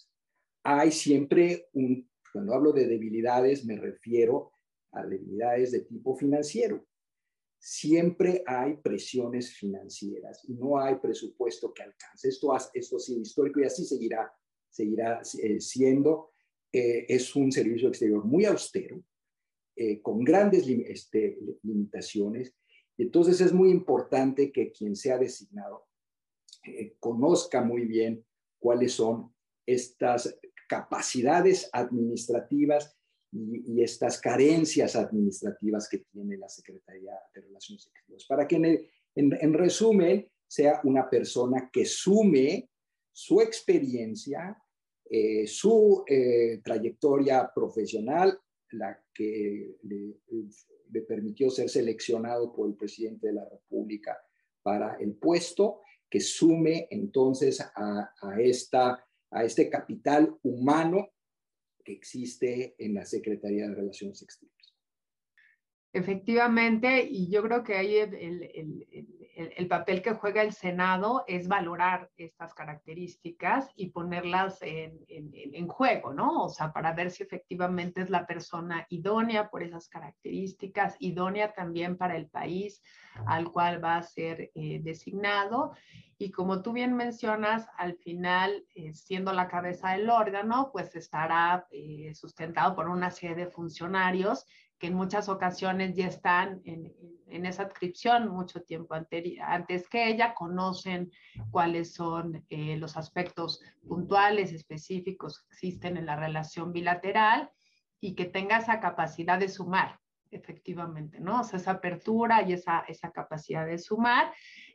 hay siempre un, cuando hablo de debilidades me refiero a debilidades de tipo financiero. Siempre hay presiones financieras no hay presupuesto que alcance. Esto, esto sí histórico y así seguirá, seguirá eh, siendo. Eh, es un servicio exterior muy austero, eh, con grandes este, limitaciones. Entonces es muy importante que quien sea designado conozca muy bien cuáles son estas capacidades administrativas y, estas carencias administrativas que tiene la Secretaría de Relaciones Exteriores. Para que en, resumen sea una persona que sume su experiencia, eh, su eh, trayectoria profesional, la que le, permitió ser seleccionado por el presidente de la República para el puesto, que sume entonces a, esta, a este capital humano que existe en la Secretaría de Relaciones Exteriores. Efectivamente, y yo creo que ahí el, papel que juega el Senado es valorar estas características y ponerlas en, juego, ¿no? O sea, para ver si efectivamente es la persona idónea por esas características, idónea también para el país al cual va a ser eh, designado y como tú bien mencionas, al final, eh, siendo la cabeza del órgano, pues estará eh, sustentado por una serie de funcionarios que en muchas ocasiones ya están en, esa adscripción mucho tiempo antes que ella, conocen cuáles son eh, los aspectos puntuales, específicos que existen en la relación bilateral y que tenga esa capacidad de sumar, efectivamente, ¿no? O sea, esa apertura y esa, esa capacidad de sumar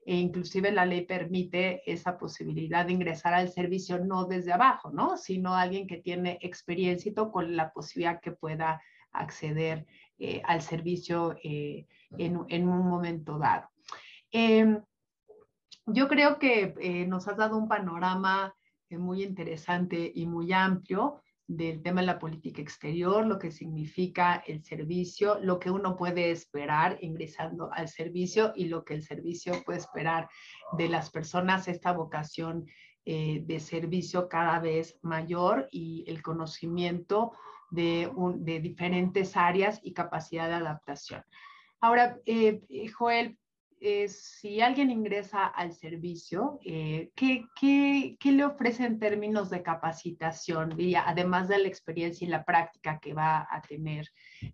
e inclusive la ley permite esa posibilidad de ingresar al servicio no desde abajo, ¿no? Sino alguien que tiene experiencia con la posibilidad que pueda acceder eh, al servicio eh, en, un momento dado. Em, yo creo que eh, nos has dado un panorama muy interesante y muy amplio del tema de la política exterior, lo que significa el servicio, lo que uno puede esperar ingresando al servicio y lo que el servicio puede esperar de las personas, esta vocación eh, de servicio cada vez mayor y el conocimiento de, diferentes áreas y capacidad de adaptación. Ahora, eh, Joel, si alguien ingresa al servicio, eh, ¿qué, qué, le ofrece en términos de capacitación, además de la experiencia y la práctica que va a tener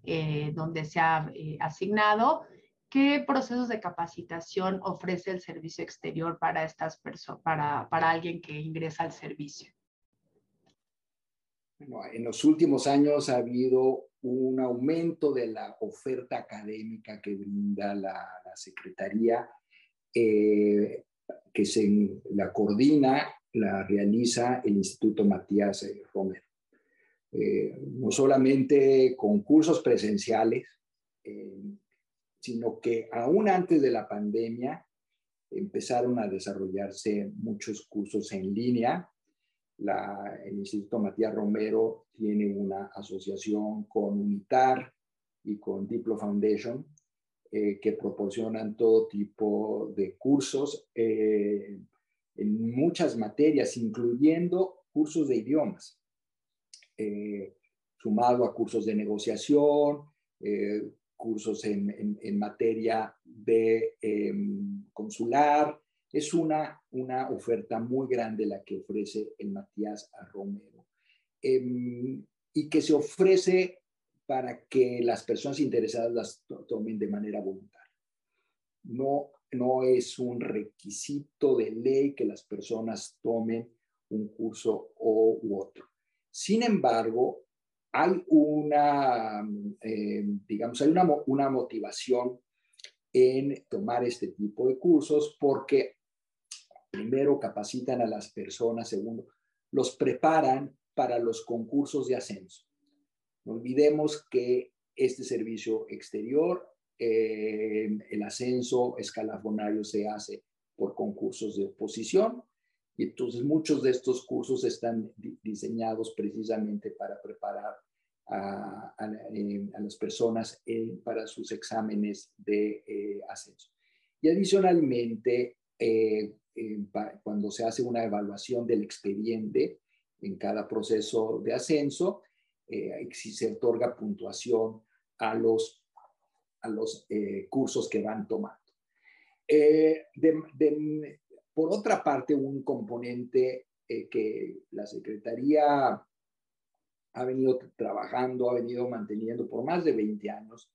eh, donde se ha eh, asignado? ¿Qué procesos de capacitación ofrece el servicio exterior para estas para, para alguien que ingresa al servicio? en los últimos años ha habido un aumento de la oferta académica que brinda la, Secretaría, eh, que se la coordina, la realiza el Instituto Matías eh, Romero. Eh, no solamente concursos presenciales, sino que aún antes de la pandemia empezaron a desarrollarse muchos cursos en línea el Instituto Matías Romero tiene una asociación con UNITAR y con Diplo Foundation eh, que proporcionan todo tipo de cursos eh, en muchas materias, incluyendo cursos de idiomas, eh, sumado a cursos de negociación, cursos en, en, materia de em, consular, es una, una oferta muy grande la que ofrece el Matías Romero em, y que se ofrece para que las personas interesadas las tomen de manera voluntaria. No, no es un requisito de ley que las personas tomen un curso o, u otro. Sin embargo, hay una, em, digamos, hay una, una motivación en tomar este tipo de cursos porque primero capacitan a las personas, segundo, los preparan para los concursos de ascenso. No olvidemos que este servicio exterior, eh, el ascenso escalafonario se hace por concursos de oposición y entonces muchos de estos cursos están diseñados precisamente para preparar a, eh, las personas para sus exámenes de eh, ascenso. Y adicionalmente, cuando se hace una evaluación del expediente en cada proceso de ascenso, eh, se otorga puntuación a los, a los cursos que van tomando. de, por otra parte, un componente eh, que la Secretaría ha venido trabajando, ha venido manteniendo por más de 20 años,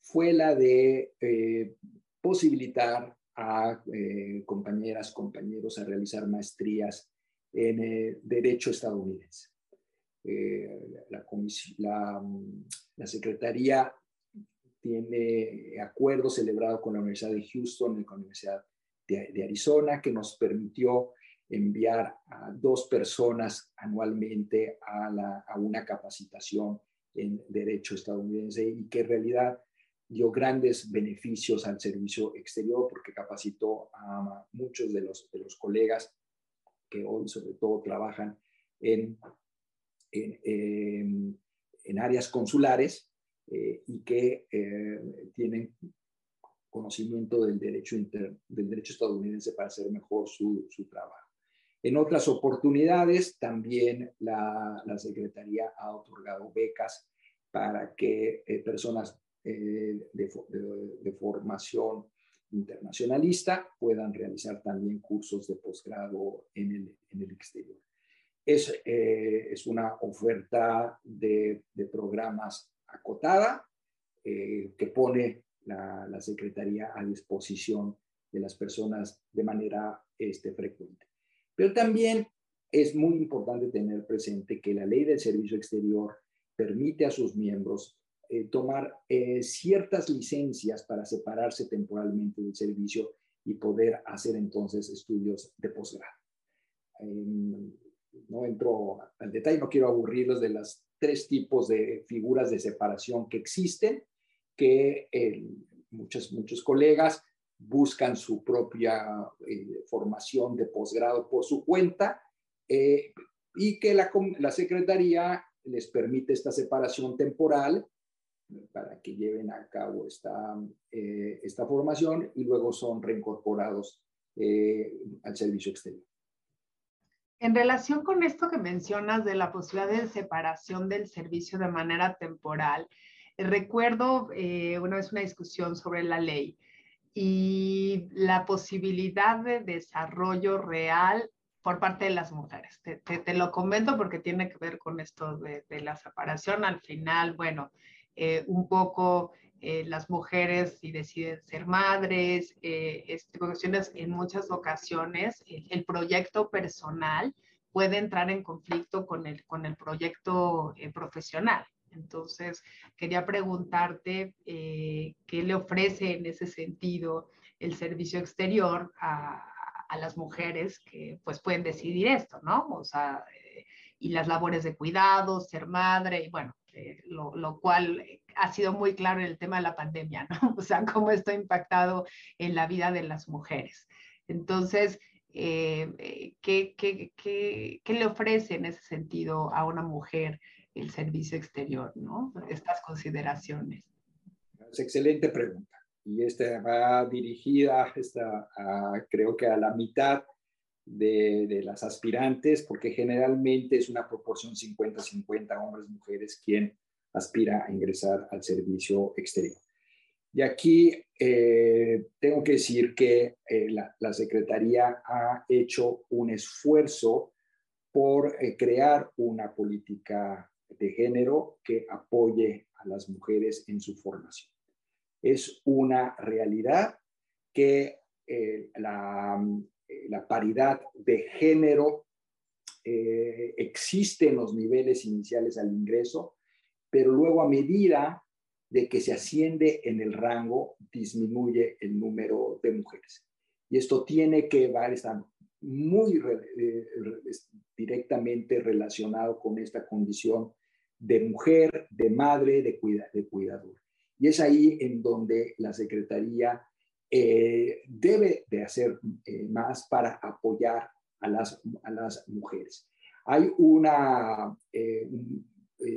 fue la de eh, posibilitar a eh, compañeras, compañeros a realizar maestrías en Derecho estadounidense. La, la, Secretaría tiene acuerdos celebrados con la Universidad de Houston y con la Universidad de, Arizona, que nos permitió enviar a dos personas anualmente a, una capacitación en derecho estadounidense y que en realidad dio grandes beneficios al servicio exterior porque capacitó a muchos de los, de los colegas que hoy sobre todo trabajan en, en, áreas consulares eh, y que eh, tienen conocimiento del derecho, del derecho estadounidense para hacer mejor su, su trabajo. En otras oportunidades, también la, la, Secretaría ha otorgado becas para que eh, personas eh, de, formación internacionalista puedan realizar también cursos de posgrado en el, en el exterior. Es, eh, es, una oferta de, de programas acotada que pone la, Secretaría a disposición de las personas de manera este, frecuente. Pero también es muy importante tener presente que la ley del servicio exterior permite a sus miembros eh, tomar eh, ciertas licencias para separarse temporalmente del servicio y poder hacer entonces estudios de posgrado. Em, no entro al detalle, no quiero aburrirlos de las tres tipos de figuras de separación que existen, que muchos, muchos colegas buscan su propia eh, formación de posgrado por su cuenta eh, y que la, la, Secretaría les permite esta separación temporal para que lleven a cabo esta, eh, esta formación y luego son reincorporados al servicio exterior. En relación con esto que mencionas de la posibilidad de separación del servicio de manera temporal, Recuerdo eh, una vez una discusión sobre la ley y la posibilidad de desarrollo real por parte de las mujeres. Te, lo comento porque tiene que ver con esto de, la separación. Al final, bueno, eh, un poco eh, las mujeres si deciden ser madres, este, cuestiones en muchas ocasiones, el proyecto personal puede entrar en conflicto con el, con el proyecto profesional. Entonces, quería preguntarte eh, qué le ofrece en ese sentido el servicio exterior a, las mujeres que pues pueden decidir esto, ¿no? O sea, eh, y las labores de cuidado, ser madre, y bueno, eh, lo, cual ha sido muy claro en el tema de la pandemia, ¿no? O sea, cómo esto ha impactado en la vida de las mujeres. Entonces, ¿qué, qué, qué, qué, le ofrece en ese sentido a una mujer el servicio exterior, ¿no? Estas consideraciones. Es excelente pregunta. Y esta va dirigida, esta, creo que a la mitad de, las aspirantes, porque generalmente es una proporción 50-50 hombres-mujeres quien aspira a ingresar al servicio exterior. Y aquí eh, tengo que decir que eh, la, Secretaría ha hecho un esfuerzo por eh, crear una política de género que apoye a las mujeres en su formación. Es una realidad que la, la, paridad de género eh, existe en los niveles iniciales al ingreso, pero luego a medida de que se asciende en el rango, disminuye el número de mujeres. Y esto tiene que ver, está muy directamente relacionado con esta condición de mujer, de madre, de, cuida, de cuidador. Y es ahí en donde la Secretaría eh, debe de hacer eh, más para apoyar a las, a las mujeres. Hay una, eh,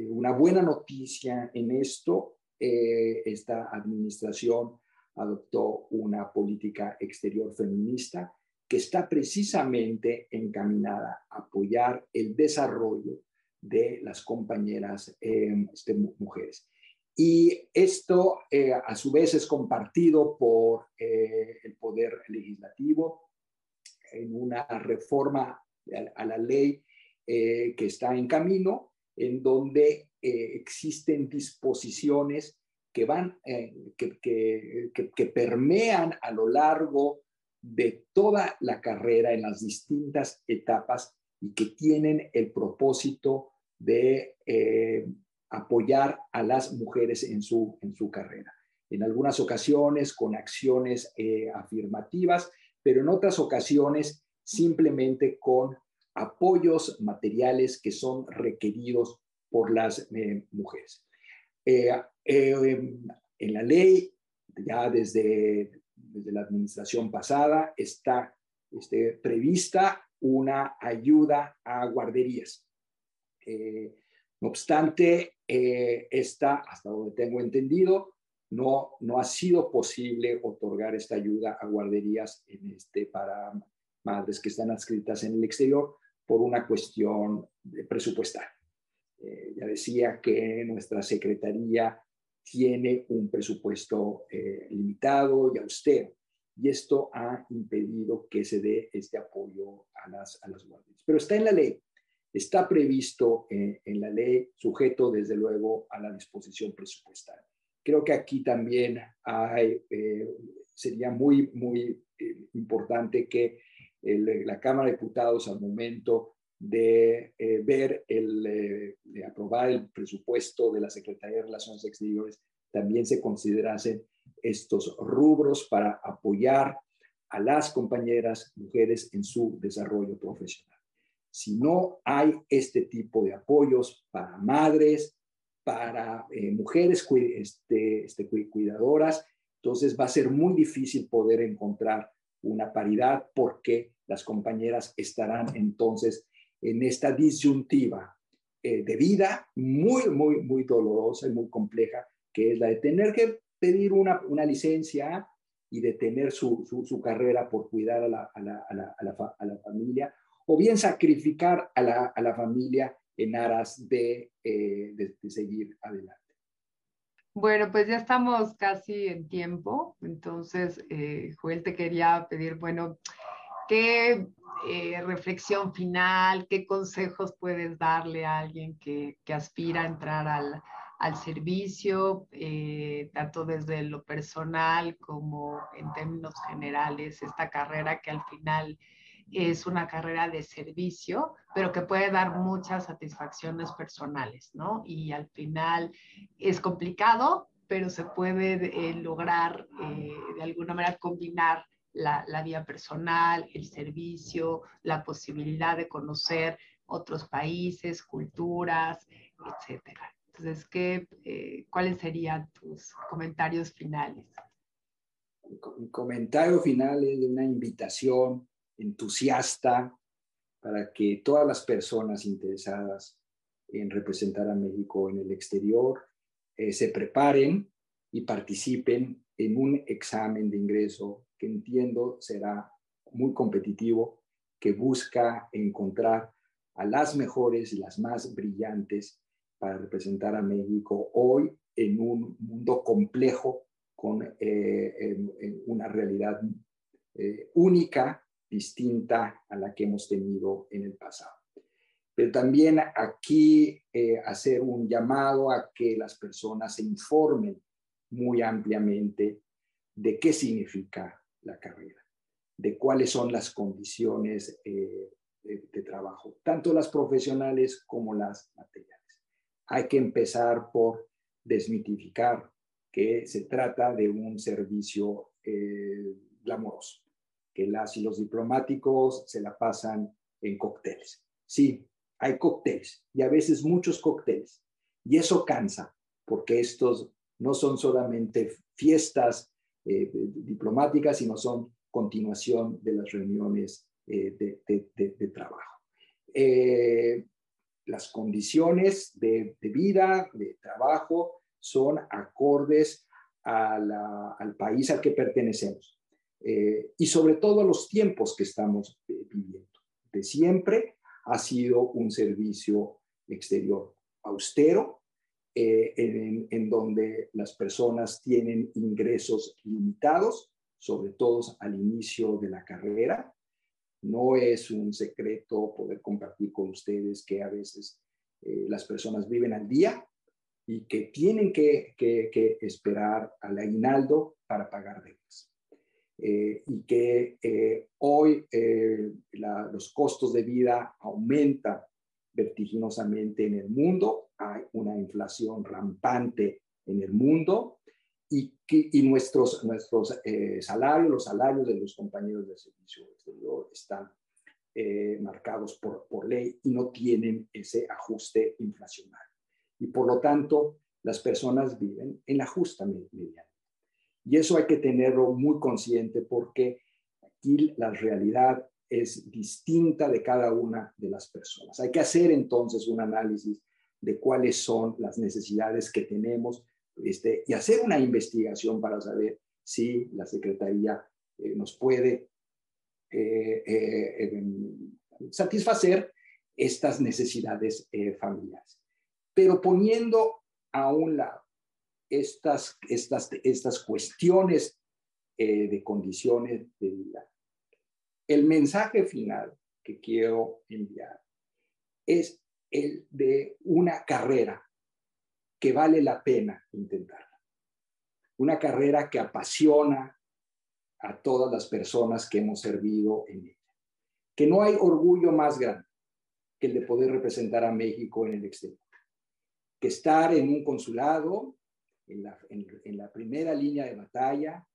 una buena noticia en esto. esta administración adoptó una política exterior feminista que está precisamente encaminada a apoyar el desarrollo de las compañeras este, mujeres. Y esto a su vez es compartido por el Poder Legislativo en una reforma a la ley que está en camino, en donde existen disposiciones que van, que, que, que, permean a lo largo de toda la carrera en las distintas etapas y que tienen el propósito de eh, apoyar a las mujeres en su, en su carrera. En algunas ocasiones con acciones eh, afirmativas, pero en otras ocasiones simplemente con apoyos materiales que son requeridos por las eh, mujeres. en la ley, ya desde desde la administración pasada está este, prevista una ayuda a guarderías. Eh, no obstante, eh, esta, hasta donde tengo entendido, no, no ha sido posible otorgar esta ayuda a guarderías en este, para madres que están adscritas en el exterior por una cuestión presupuestal. Eh, ya decía que nuestra Secretaría tiene un presupuesto eh, limitado y austero. Y esto ha impedido que se dé este apoyo a las, a las guardias. Pero está en la ley, está previsto eh, en la ley, sujeto desde luego a la disposición presupuestal. Creo que aquí también eh, sería muy, muy importante que la Cámara de Diputados al momento de eh, ver el, eh, de aprobar el presupuesto de la Secretaría de Relaciones Exteriores, también se considerasen estos rubros para apoyar a las compañeras mujeres en su desarrollo profesional. Si no hay este tipo de apoyos para madres, para eh, mujeres este, este, cuidadoras, entonces va a ser muy difícil poder encontrar una paridad porque las compañeras estarán entonces en esta disyuntiva eh, de vida muy, muy, muy dolorosa y muy compleja, que es la de tener que pedir una, una licencia y de tener su, su, carrera por cuidar a la, a, la, a, la, a la, familia, o bien sacrificar a la, a la familia en aras de, eh, de, de seguir adelante. Bueno, pues ya estamos casi en tiempo, entonces, eh, Joel, te quería pedir, bueno, ¿qué eh, reflexión final, qué consejos puedes darle a alguien que, aspira a entrar al, servicio, eh, tanto desde lo personal como en términos generales, esta carrera que al final es una carrera de servicio, pero que puede dar muchas satisfacciones personales, ¿no? Y al final es complicado, pero se puede eh, lograr de alguna manera combinar la, la vía personal, el servicio, la posibilidad de conocer otros países, culturas, etcétera. Entonces, ¿qué, eh, ¿cuáles serían tus comentarios finales? Comentario final es una invitación entusiasta para que todas las personas interesadas en representar a México en el exterior eh, se preparen y participen en un examen de ingreso que entiendo será muy competitivo, que busca encontrar a las mejores y las más brillantes para representar a México hoy en un mundo complejo con eh, una realidad eh, única, distinta a la que hemos tenido en el pasado. Pero también aquí eh, hacer un llamado a que las personas se informen muy ampliamente de qué significa la carrera, de cuáles son las condiciones eh, de, trabajo, tanto las profesionales como las materiales. Hay que empezar por desmitificar que se trata de un servicio eh, glamoroso, que las y los diplomáticos se la pasan en cócteles. Sí, hay cócteles y a veces muchos cócteles. Y eso cansa, porque estos no son solamente fiestas eh, diplomáticas, sino son continuación de las reuniones eh, de, trabajo. Eh, las condiciones de, vida, de trabajo, son acordes al país al que pertenecemos y sobre todo los tiempos que estamos viviendo. De siempre ha sido un servicio exterior austero, eh, en, donde las personas tienen ingresos limitados, sobre todo al inicio de la carrera. No es un secreto poder compartir con ustedes que a veces eh, las personas viven al día y que tienen que, que, esperar al aguinaldo para pagar deudas. Eh, y que eh, hoy los costos de vida aumentan vertiginosamente en el mundo, hay una inflación rampante en el mundo y, y nuestros, nuestros salarios, los salarios de los compañeros de servicio exterior están eh, marcados por, por ley y no tienen ese ajuste inflacionario. Y por lo tanto, las personas viven en la justa mediana. Y eso hay que tenerlo muy consciente porque aquí la realidad es distinta de cada una de las personas. Hay que hacer entonces un análisis de cuáles son las necesidades que tenemos este, y hacer una investigación para saber si la Secretaría eh, nos puede eh, eh, satisfacer estas necesidades familiares. Pero poniendo a un lado estas, estas, estas cuestiones de condiciones de vida, el mensaje final que quiero enviar es el de una carrera que vale la pena intentarla. Una carrera que apasiona, a todas las personas que hemos servido en ella. Que no hay orgullo más grande que el de poder representar a México en el exterior. Que estar en un consulado, en la, primera línea de batalla,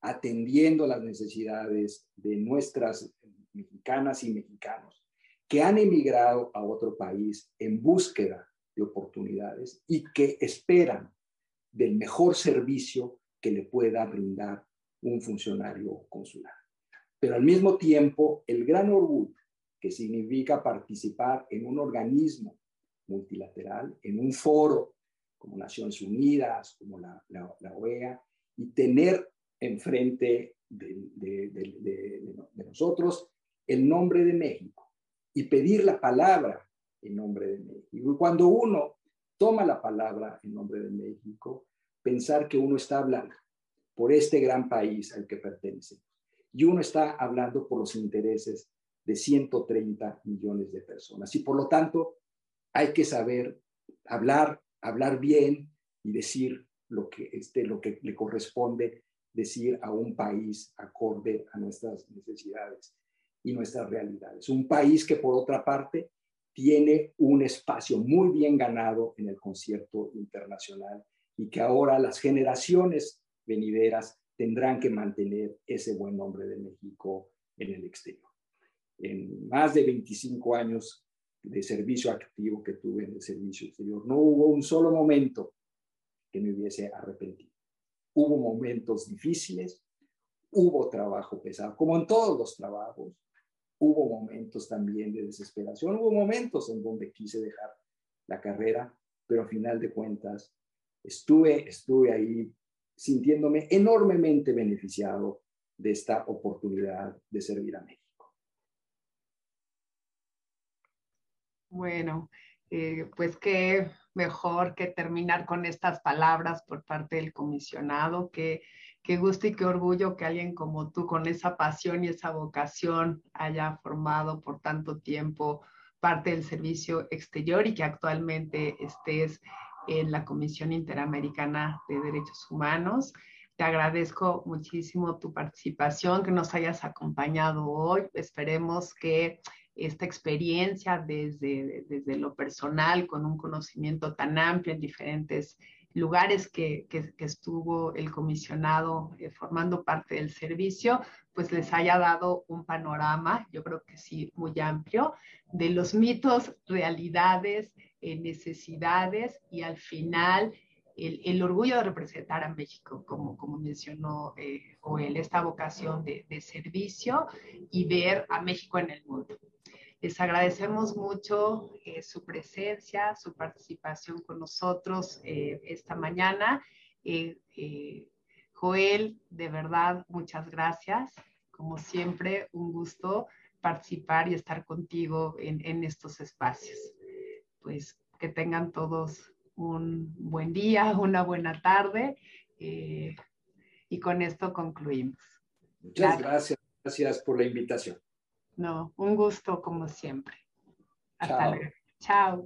atendiendo las necesidades de nuestras mexicanas y mexicanos que han emigrado a otro país en búsqueda de oportunidades y que esperan del mejor servicio que le pueda brindar un funcionario consular. Pero al mismo tiempo, el gran orgullo que significa participar en un organismo multilateral, en un foro como Naciones Unidas, como la, la, OEA, y tener enfrente de, de, de, de, nosotros el nombre de México y pedir la palabra en nombre de México. Y cuando uno toma la palabra en nombre de México, pensar que uno está hablando por este gran país al que pertenece. Y uno está hablando por los intereses de 130 millones de personas. Y por lo tanto, hay que saber hablar, hablar bien y decir lo que, este, lo que le corresponde decir a un país acorde a nuestras necesidades y nuestras realidades. Un país que, por otra parte, tiene un espacio muy bien ganado en el concierto internacional y que ahora las generaciones venideras tendrán que mantener ese buen nombre de México en el exterior. En más de 25 años de servicio activo que tuve en el servicio exterior, no hubo un solo momento que me hubiese arrepentido. Hubo momentos difíciles, hubo trabajo pesado, como en todos los trabajos, hubo momentos también de desesperación, hubo momentos en donde quise dejar la carrera, pero a final de cuentas estuve, estuve ahí sintiéndome enormemente beneficiado de esta oportunidad de servir a México. Bueno, eh, pues qué mejor que terminar con estas palabras por parte del comisionado, que qué gusto y qué orgullo que alguien como tú, con esa pasión y esa vocación, haya formado por tanto tiempo parte del servicio exterior y que actualmente estés en la Comisión Interamericana de Derechos Humanos. Te agradezco muchísimo tu participación, que nos hayas acompañado hoy. Esperemos que esta experiencia desde, desde lo personal, con un conocimiento tan amplio en diferentes lugares que, que, estuvo el comisionado eh, formando parte del servicio, pues les haya dado un panorama, yo creo que sí, muy amplio, de los mitos, realidades, eh, necesidades y al final el, orgullo de representar a México, como, como mencionó eh, Joel, esta vocación de, servicio y ver a México en el mundo. Les agradecemos mucho eh, su presencia, su participación con nosotros eh, esta mañana. Joel, de verdad, muchas gracias. Como siempre, un gusto participar y estar contigo en estos espacios pues que tengan todos un buen día, una buena tarde. Eh, y con esto concluimos. Muchas gracias. Gracias por la invitación. No, un gusto como siempre. Hasta luego. Chao.